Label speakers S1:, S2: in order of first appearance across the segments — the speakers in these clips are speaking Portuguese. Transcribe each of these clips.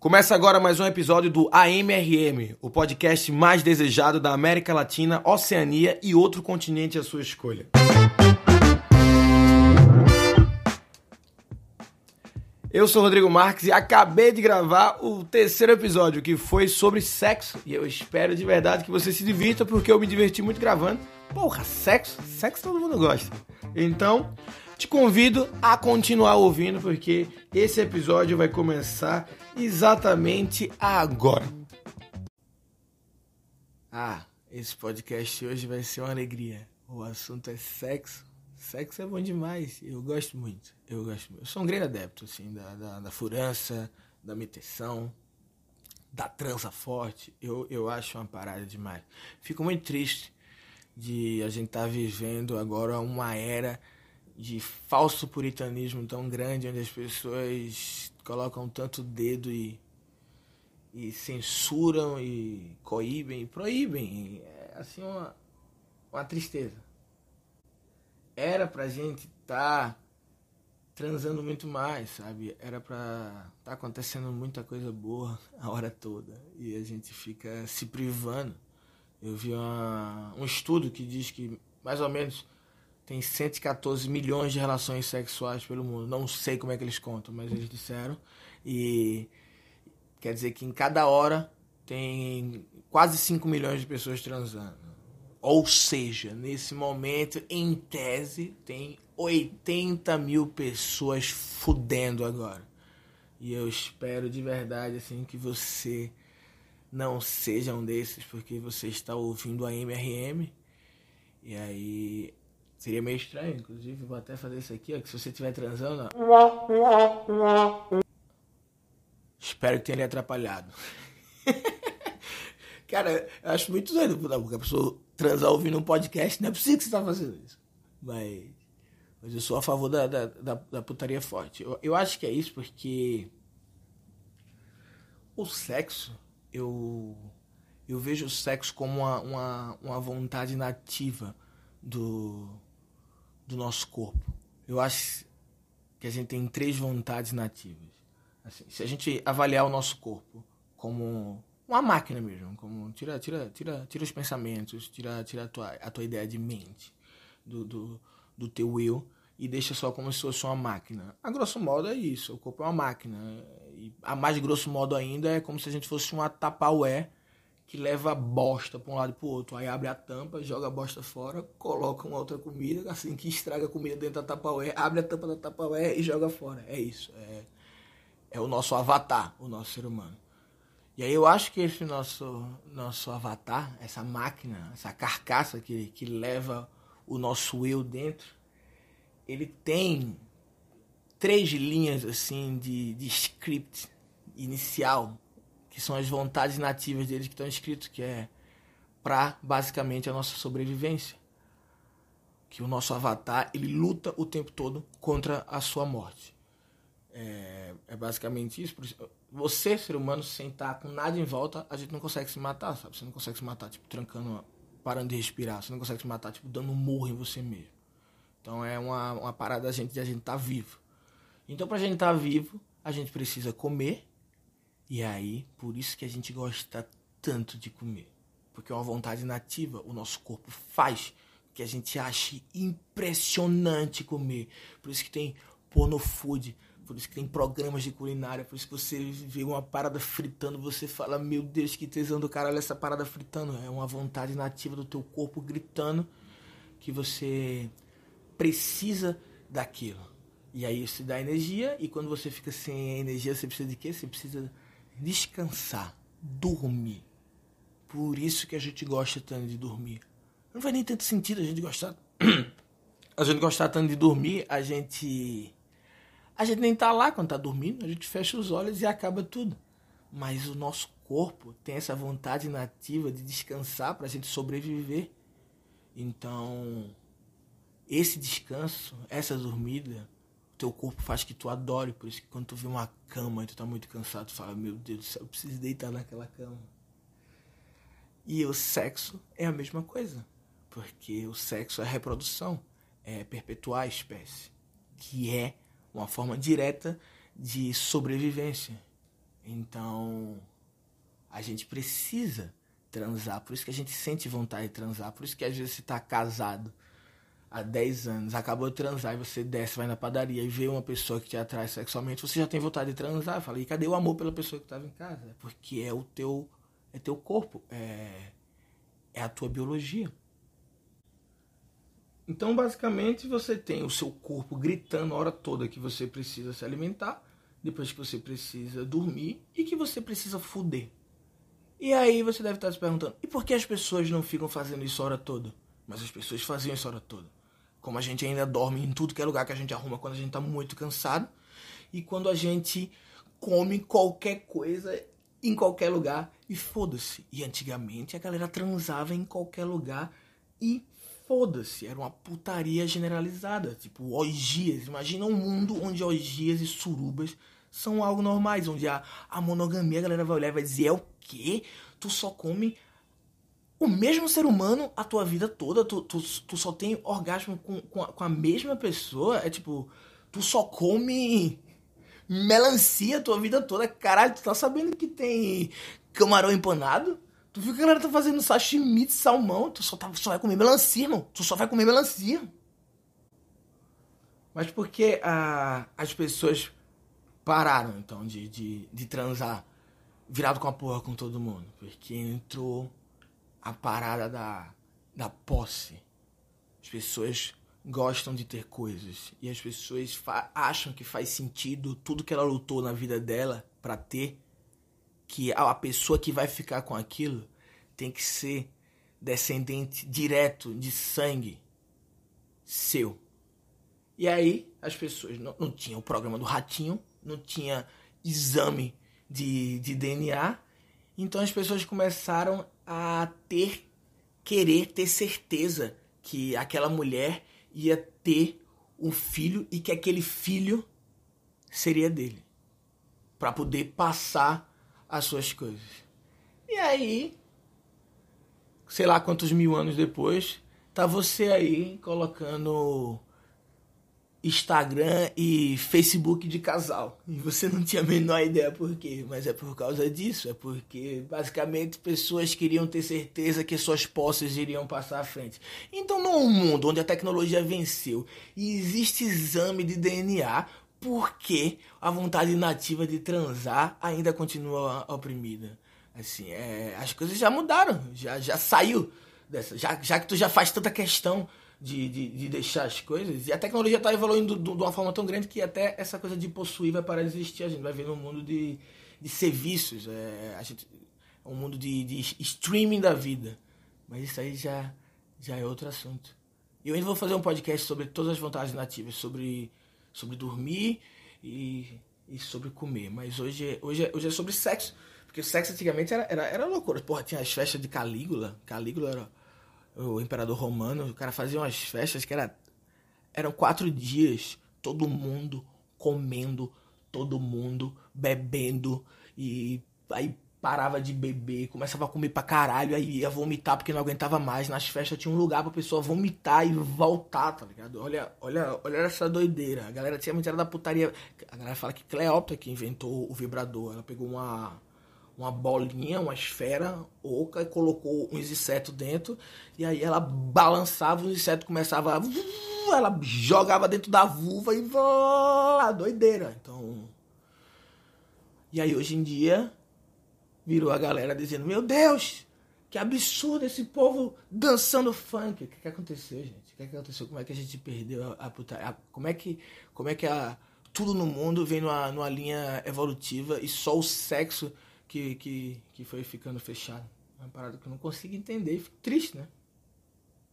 S1: Começa agora mais um episódio do AMRM, o podcast mais desejado da América Latina, Oceania e outro continente à sua escolha. Eu sou Rodrigo Marques e acabei de gravar o terceiro episódio, que foi sobre sexo. E eu espero de verdade que você se divirta, porque eu me diverti muito gravando. Porra, sexo? Sexo todo mundo gosta. Então, te convido a continuar ouvindo, porque esse episódio vai começar exatamente agora. Ah, esse podcast hoje vai ser uma alegria. O assunto é sexo. Sexo é bom demais. Eu gosto muito. Eu gosto. Eu sou um grande adepto, assim, da, da, da furança, da meteção, da trança forte. Eu, eu acho uma parada demais. Fico muito triste de a gente estar tá vivendo agora uma era de falso puritanismo tão grande, onde as pessoas colocam tanto dedo e, e censuram e coíbem e proíbem. É assim uma, uma tristeza. Era pra gente estar tá transando muito mais, sabe? Era pra tá acontecendo muita coisa boa a hora toda. E a gente fica se privando. Eu vi uma, um estudo que diz que mais ou menos tem 114 milhões de relações sexuais pelo mundo. Não sei como é que eles contam, mas eles disseram. E quer dizer que em cada hora tem quase 5 milhões de pessoas transando. Ou seja, nesse momento, em tese, tem 80 mil pessoas fudendo agora. E eu espero de verdade assim que você não seja um desses, porque você está ouvindo a MRM. E aí Seria meio estranho, inclusive, vou até fazer isso aqui, ó, que se você estiver transando, ó. Espero que tenha lhe atrapalhado. Cara, eu acho muito doido, porque a pessoa transar ouvindo um podcast, não é possível que você está fazendo isso. Mas, mas eu sou a favor da, da, da, da putaria forte. Eu, eu acho que é isso porque o sexo, eu, eu vejo o sexo como uma, uma, uma vontade nativa do, do nosso corpo. Eu acho que a gente tem três vontades nativas. Assim, se a gente avaliar o nosso corpo como uma máquina mesmo, como tira, tira, tira, tira os pensamentos, tira, tira a tua, a tua ideia de mente do, do, do teu will e deixa só como se fosse uma máquina. A grosso modo é isso, o corpo é uma máquina. E a mais grosso modo ainda é como se a gente fosse uma tapaué que leva bosta para um lado e para o outro. Aí abre a tampa, joga a bosta fora, coloca uma outra comida, assim que estraga a comida dentro da tapaué, abre a tampa da tapaué e joga fora. É isso. É, é o nosso avatar, o nosso ser humano. E aí eu acho que esse nosso, nosso avatar, essa máquina, essa carcaça que, que leva o nosso eu dentro, ele tem três linhas assim de, de script inicial que são as vontades nativas deles que estão escritos, que é para basicamente a nossa sobrevivência. Que o nosso avatar ele luta o tempo todo contra a sua morte. É, é basicamente isso. Você, ser humano, sem estar com nada em volta, a gente não consegue se matar, sabe? Você não consegue se matar, tipo, trancando, parando de respirar. Você não consegue se matar, tipo, dando um murro em você mesmo. Então é uma, uma parada da gente de a gente estar tá vivo. Então, pra gente estar tá vivo, a gente precisa comer e aí, por isso que a gente gosta tanto de comer. Porque é uma vontade nativa, o nosso corpo faz que a gente ache impressionante comer. Por isso que tem porno food, por isso que tem programas de culinária, por isso que você vê uma parada fritando, você fala, meu Deus, que tesão do caralho essa parada fritando. É uma vontade nativa do teu corpo gritando que você precisa daquilo. E aí isso dá energia, e quando você fica sem energia, você precisa de quê? Você precisa descansar, dormir. Por isso que a gente gosta tanto de dormir. Não faz nem tanto sentido a gente gostar. a gente gostar tanto de dormir, a gente. A gente nem tá lá quando tá dormindo, a gente fecha os olhos e acaba tudo. Mas o nosso corpo tem essa vontade nativa de descansar para a gente sobreviver. Então, esse descanso, essa dormida, teu corpo faz que tu adore. Por isso que quando tu vê uma cama e tu tá muito cansado, tu fala, meu Deus do céu, eu preciso deitar naquela cama. E o sexo é a mesma coisa. Porque o sexo é reprodução, é perpetuar a espécie, que é uma forma direta de sobrevivência. Então, a gente precisa transar, por isso que a gente sente vontade de transar, por isso que às vezes você tá casado há 10 anos, acabou de transar e você desce, vai na padaria e vê uma pessoa que te atrai sexualmente, você já tem vontade de transar. Fala, e cadê o amor pela pessoa que estava em casa? Porque é o teu, é teu corpo, é, é a tua biologia. Então, basicamente, você tem o seu corpo gritando a hora toda que você precisa se alimentar, depois que você precisa dormir e que você precisa fuder. E aí você deve estar se perguntando: e por que as pessoas não ficam fazendo isso a hora toda? Mas as pessoas faziam isso a hora toda. Como a gente ainda dorme em tudo que é lugar que a gente arruma quando a gente está muito cansado e quando a gente come qualquer coisa em qualquer lugar e foda-se. E antigamente a galera transava em qualquer lugar e foda-se, era uma putaria generalizada, tipo orgias. Imagina um mundo onde orgias e surubas são algo normais, onde a, a monogamia a galera vai olhar e vai dizer: é o quê? Tu só come o mesmo ser humano a tua vida toda, tu, tu, tu só tem orgasmo com, com a, com, a, mesma pessoa, é tipo, tu só come melancia a tua vida toda. Caralho, tu tá sabendo que tem camarão empanado? Tu viu que a galera tá fazendo sashimi de salmão? Tu só, tá, só vai comer melancia, irmão. Tu só vai comer melancia. Mas por que ah, as pessoas pararam, então, de, de, de transar virado com a porra com todo mundo? Porque entrou a parada da, da posse. As pessoas gostam de ter coisas. E as pessoas acham que faz sentido tudo que ela lutou na vida dela para ter que a pessoa que vai ficar com aquilo tem que ser descendente direto de sangue seu. E aí as pessoas não, não tinham o programa do ratinho, não tinha exame de, de DNA, então as pessoas começaram a ter querer ter certeza que aquela mulher ia ter um filho e que aquele filho seria dele para poder passar as suas coisas. E aí, sei lá quantos mil anos depois, tá você aí colocando Instagram e Facebook de casal. E você não tinha a menor ideia por quê, mas é por causa disso, é porque basicamente pessoas queriam ter certeza que suas posses iriam passar à frente. Então, num mundo onde a tecnologia venceu e existe exame de DNA, porque a vontade nativa de transar ainda continua oprimida. Assim, é, as coisas já mudaram, já, já saiu dessa. Já, já que tu já faz tanta questão de, de, de deixar as coisas, e a tecnologia está evoluindo de, uma forma tão grande que até essa coisa de possuir vai parar de existir. A gente vai ver um mundo de, de serviços, é, gente, um mundo de, de streaming da vida. Mas isso aí já, já é outro assunto. Eu ainda vou fazer um podcast sobre todas as vantagens nativas, sobre sobre dormir e, e sobre comer. Mas hoje é, hoje, é, hoje é sobre sexo. Porque sexo antigamente era, era, era loucura. Porra, tinha as festas de Calígula. Calígula era o imperador romano. O cara fazia umas festas que era, eram quatro dias. Todo mundo comendo, todo mundo bebendo. E aí parava de beber, começava a comer pra caralho, aí ia vomitar porque não aguentava mais. Nas festas tinha um lugar pra pessoa vomitar e voltar, tá ligado? Olha, olha, olha essa doideira. A galera tinha muito da putaria. A galera fala que Cleópatra que inventou o vibrador. Ela pegou uma uma bolinha, uma esfera oca e colocou uns insetos dentro e aí ela balançava, os insetos começavam a... ela jogava dentro da vulva e a doideira. Então, e aí hoje em dia virou a galera dizendo: Meu Deus, que absurdo esse povo dançando funk. O que, que aconteceu, gente? O que, que aconteceu? Como é que a gente perdeu a, a putaria? Como é que, como é que a, tudo no mundo vem numa, numa linha evolutiva e só o sexo que, que, que foi ficando fechado? É uma parada que eu não consigo entender e fico triste, né?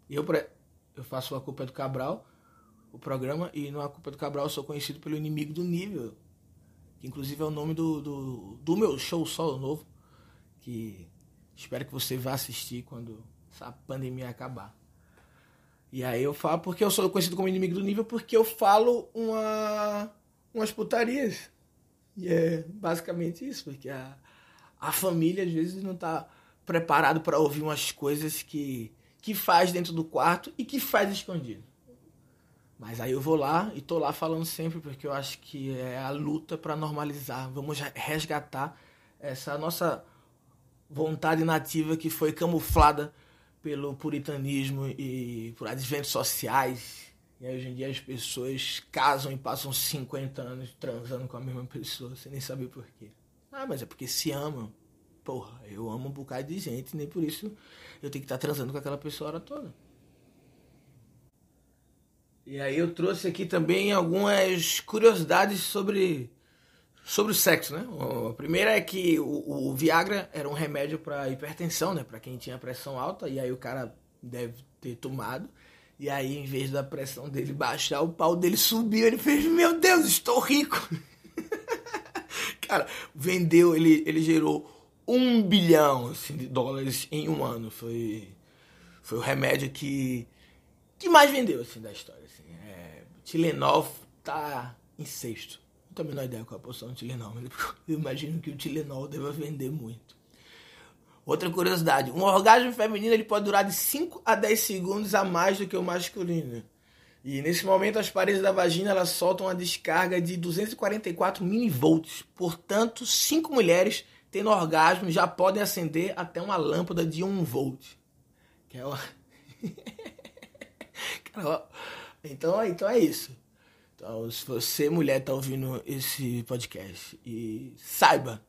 S1: Eu, eu faço a culpa do Cabral, o programa, e no A Culpa do Cabral eu sou conhecido pelo inimigo do nível. Que inclusive é o nome do, do, do meu show solo novo que espero que você vá assistir quando essa pandemia acabar. E aí eu falo porque eu sou conhecido como inimigo do nível porque eu falo uma umas putarias. E é basicamente isso, porque a, a família às vezes não está preparado para ouvir umas coisas que que faz dentro do quarto e que faz escondido. Mas aí eu vou lá e tô lá falando sempre porque eu acho que é a luta para normalizar. Vamos resgatar essa nossa vontade nativa que foi camuflada pelo puritanismo e por adventos sociais. E hoje em dia as pessoas casam e passam 50 anos transando com a mesma pessoa sem nem saber por quê. Ah, mas é porque se amam. Porra, eu amo um bocado de gente, nem por isso eu tenho que estar transando com aquela pessoa a hora toda. E aí eu trouxe aqui também algumas curiosidades sobre, sobre o sexo, né? A primeira é que o, o Viagra era um remédio para hipertensão, né? Para quem tinha pressão alta, e aí o cara deve ter tomado. E aí, em vez da pressão dele baixar, o pau dele subiu. Ele fez: Meu Deus, estou rico. Cara, vendeu, ele, ele gerou um bilhão assim, de dólares em um ano. Foi, foi o remédio que, que mais vendeu assim, da história. Tilenol tá em sexto. Não tenho a menor ideia qual é a posição do Tilenol, mas eu imagino que o Tilenol deva vender muito. Outra curiosidade, um orgasmo feminino ele pode durar de 5 a 10 segundos a mais do que o masculino. E nesse momento as paredes da vagina elas soltam uma descarga de 244 milivolts. Portanto, cinco mulheres tendo orgasmo já podem acender até uma lâmpada de 1 volt. Que é então, então é isso. Então, se você, mulher, está ouvindo esse podcast e saiba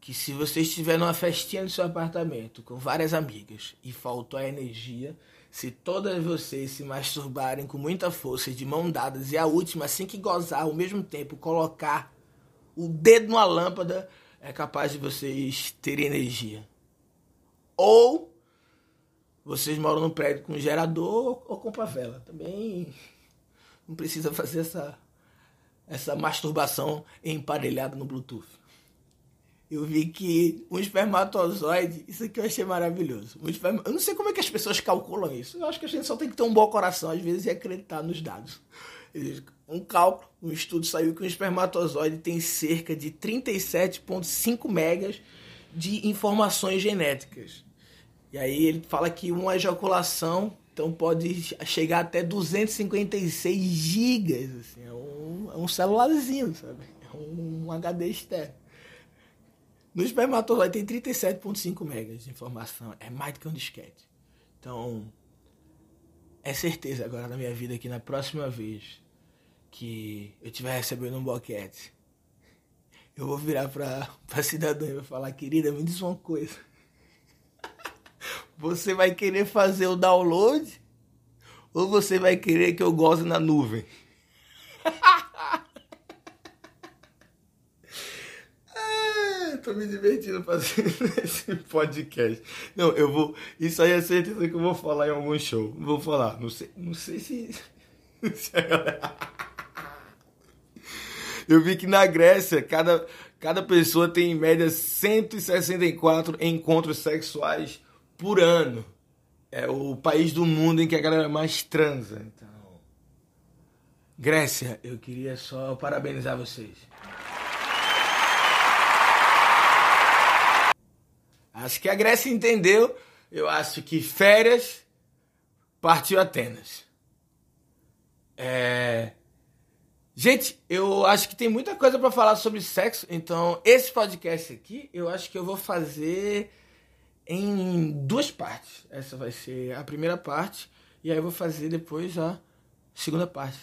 S1: que se você estiver numa festinha no seu apartamento com várias amigas e faltou a energia, se todas vocês se masturbarem com muita força de mão dadas e a última, assim que gozar ao mesmo tempo, colocar o dedo numa lâmpada, é capaz de vocês terem energia. Ou vocês moram num prédio com gerador ou com favela. Também não precisa fazer essa, essa masturbação emparelhada no Bluetooth. Eu vi que um espermatozoide, isso aqui eu achei maravilhoso. Um esperma, eu não sei como é que as pessoas calculam isso. Eu acho que a gente só tem que ter um bom coração, às vezes, e acreditar nos dados. Um cálculo, um estudo saiu que um espermatozoide tem cerca de 37,5 megas de informações genéticas. E aí ele fala que uma ejaculação então pode chegar até 256 gigas, assim, é um, é um celularzinho, sabe? É um, HD externo. No espermatozoide tem 37.5 megas de informação, é mais do que um disquete. Então, é certeza agora na minha vida que na próxima vez que eu estiver recebendo um boquete, eu vou virar pra, pra cidadã e vou falar, querida, me diz uma coisa. Você vai querer fazer o download ou você vai querer que eu goze na nuvem? ah, tô me divertindo fazendo esse podcast. Não, eu vou. Isso aí é certeza que eu vou falar em algum show. Vou falar. Não sei, não sei se. a galera... Eu vi que na Grécia, cada, cada pessoa tem em média 164 encontros sexuais por ano. É o país do mundo em que a galera mais transa. Então, Grécia, eu queria só parabenizar vocês. Acho que a Grécia entendeu. Eu acho que férias partiu Atenas. É... Gente, eu acho que tem muita coisa para falar sobre sexo, então esse podcast aqui eu acho que eu vou fazer em duas partes. Essa vai ser a primeira parte e aí eu vou fazer depois a segunda parte,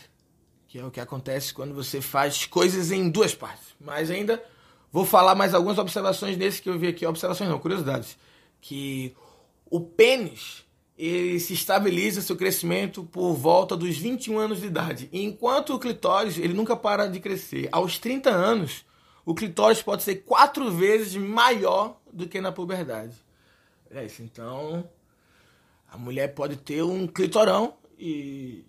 S1: que é o que acontece quando você faz coisas em duas partes. Mas ainda vou falar mais algumas observações nesse que eu vi aqui, observações não, curiosidades, que o pênis ele se estabiliza seu crescimento por volta dos 21 anos de idade, enquanto o clitóris ele nunca para de crescer. Aos 30 anos, o clitóris pode ser quatro vezes maior do que na puberdade. É isso. Então, a mulher pode ter um clitorão e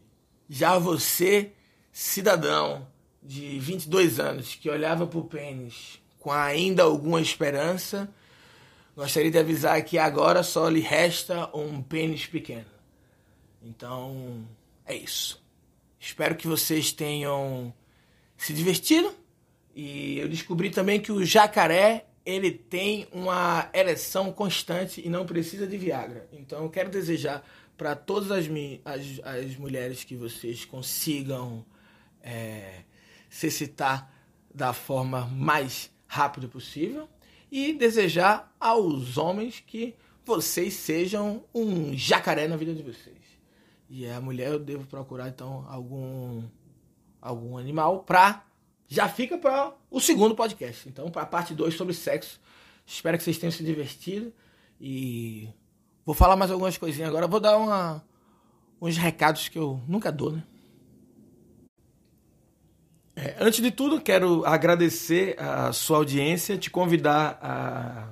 S1: já você, cidadão de 22 anos, que olhava para o pênis com ainda alguma esperança, gostaria de avisar que agora só lhe resta um pênis pequeno. Então, é isso. Espero que vocês tenham se divertido. E eu descobri também que o jacaré ele tem uma ereção constante e não precisa de Viagra. Então eu quero desejar para todas as, as, as mulheres que vocês consigam é, se citar da forma mais rápida possível e desejar aos homens que vocês sejam um jacaré na vida de vocês. E a mulher eu devo procurar então algum algum animal pra já fica para o segundo podcast. Então, para a parte 2 sobre sexo. Espero que vocês tenham se divertido e vou falar mais algumas coisinhas agora. Vou dar uma, uns recados que eu nunca dou, né? É, antes de tudo, quero agradecer a sua audiência, te convidar a,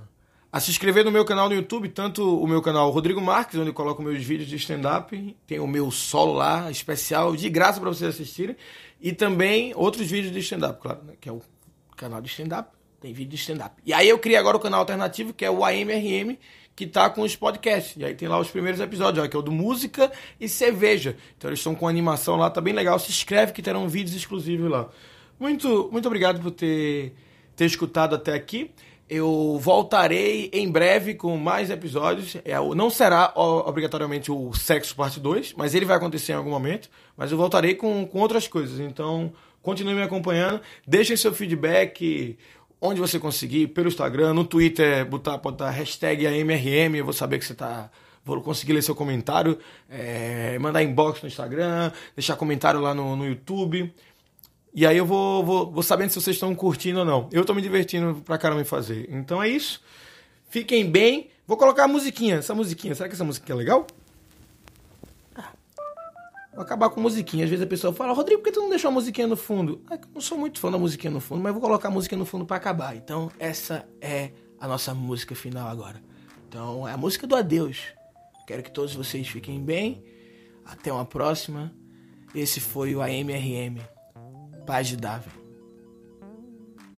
S1: a, se inscrever no meu canal no YouTube, tanto o meu canal Rodrigo Marques, onde eu coloco meus vídeos de stand-up, tem o meu solo lá, especial, de graça para vocês assistirem, e também outros vídeos de stand-up, claro, né, que é o canal de stand-up, tem vídeo de stand-up. E aí eu criei agora o canal alternativo, que é o AMRM, que tá com os podcasts. E aí tem lá os primeiros episódios, ó, que é o do Música e Cerveja. Então eles estão com animação lá, tá bem legal. Se inscreve que terão vídeos exclusivos lá. Muito, muito obrigado por ter, ter escutado até aqui. Eu voltarei em breve com mais episódios. É, não será obrigatoriamente o Sexo Parte 2, mas ele vai acontecer em algum momento. Mas eu voltarei com, com outras coisas. Então, continue me acompanhando. Deixem seu feedback onde você conseguir, pelo Instagram, no Twitter, botar, botar hashtag AMRM, eu vou saber que você está. Vou conseguir ler seu comentário, é, mandar inbox no Instagram, deixar comentário lá no, no YouTube. E aí eu vou, vou, vou sabendo se vocês estão curtindo ou não. Eu estou me divertindo pra caramba em fazer. Então é isso. Fiquem bem. Vou colocar a musiquinha. Essa musiquinha, será que essa musiquinha é legal? Vou acabar com musiquinha. Às vezes a pessoa fala, Rodrigo, por que tu não deixou a musiquinha no fundo? Ah, eu não sou muito fã da musiquinha no fundo, mas vou colocar a musiquinha no fundo para acabar. Então, essa é a nossa música final agora. Então, é a música do adeus. Quero que todos vocês fiquem bem. Até uma próxima. Esse foi o AMRM. Paz de Davi.